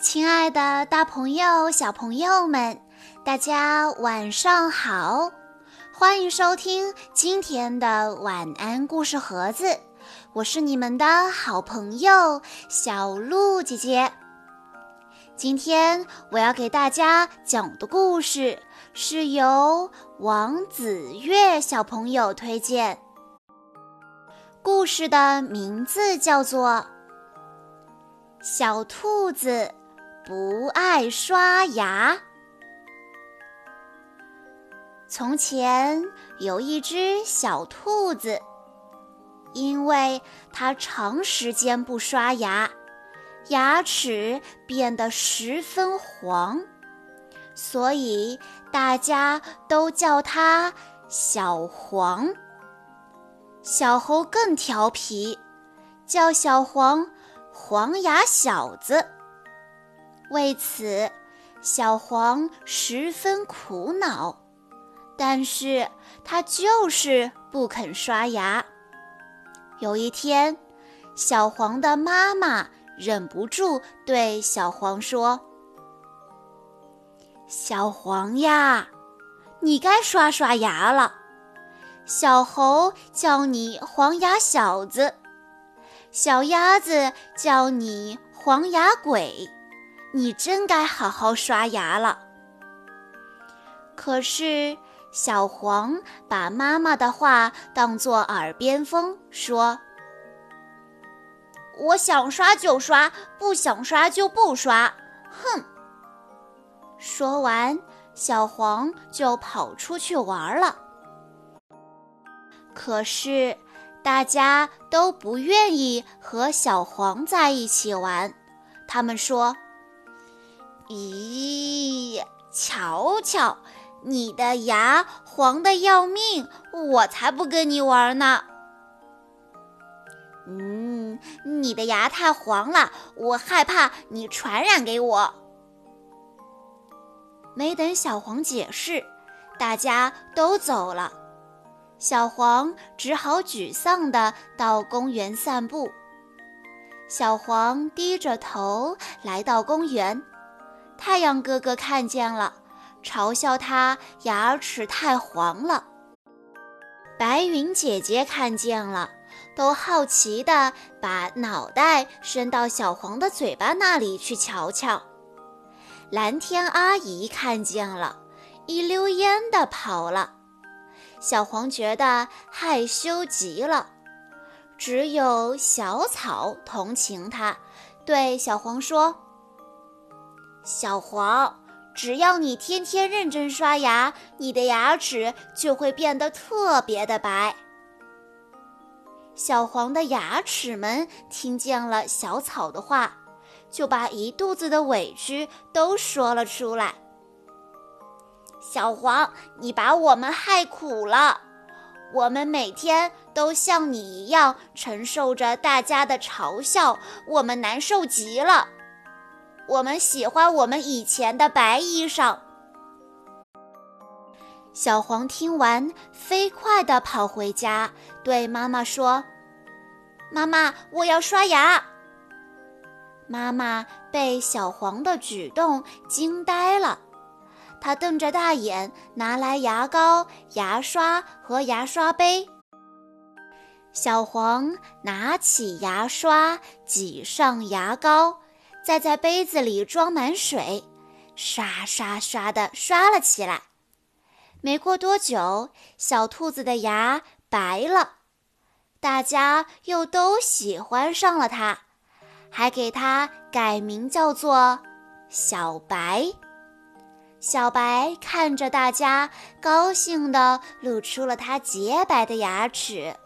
亲爱的，大朋友、小朋友们，大家晚上好！欢迎收听今天的晚安故事盒子，我是你们的好朋友小鹿姐姐。今天我要给大家讲的故事是由王子月小朋友推荐，故事的名字叫做《小兔子》。不爱刷牙。从前有一只小兔子，因为它长时间不刷牙，牙齿变得十分黄，所以大家都叫它小黄。小猴更调皮，叫小黄“黄牙小子”。为此，小黄十分苦恼，但是他就是不肯刷牙。有一天，小黄的妈妈忍不住对小黄说：“小黄呀，你该刷刷牙了。小猴叫你黄牙小子，小鸭子叫你黄牙鬼。”你真该好好刷牙了。可是小黄把妈妈的话当作耳边风，说：“我想刷就刷，不想刷就不刷。”哼！说完，小黄就跑出去玩了。可是大家都不愿意和小黄在一起玩，他们说。咦，瞧瞧，你的牙黄的要命，我才不跟你玩呢。嗯，你的牙太黄了，我害怕你传染给我。没等小黄解释，大家都走了，小黄只好沮丧地到公园散步。小黄低着头来到公园。太阳哥哥看见了，嘲笑他牙齿太黄了。白云姐姐看见了，都好奇地把脑袋伸到小黄的嘴巴那里去瞧瞧。蓝天阿姨看见了，一溜烟地跑了。小黄觉得害羞极了，只有小草同情他，对小黄说。小黄，只要你天天认真刷牙，你的牙齿就会变得特别的白。小黄的牙齿们听见了小草的话，就把一肚子的委屈都说了出来。小黄，你把我们害苦了，我们每天都像你一样承受着大家的嘲笑，我们难受极了。我们喜欢我们以前的白衣裳。小黄听完，飞快地跑回家，对妈妈说：“妈妈，我要刷牙。”妈妈被小黄的举动惊呆了，她瞪着大眼，拿来牙膏、牙刷和牙刷杯。小黄拿起牙刷，挤上牙膏。再在杯子里装满水，刷刷刷地刷了起来。没过多久，小兔子的牙白了，大家又都喜欢上了它，还给它改名叫做小白。小白看着大家，高兴地露出了它洁白的牙齿。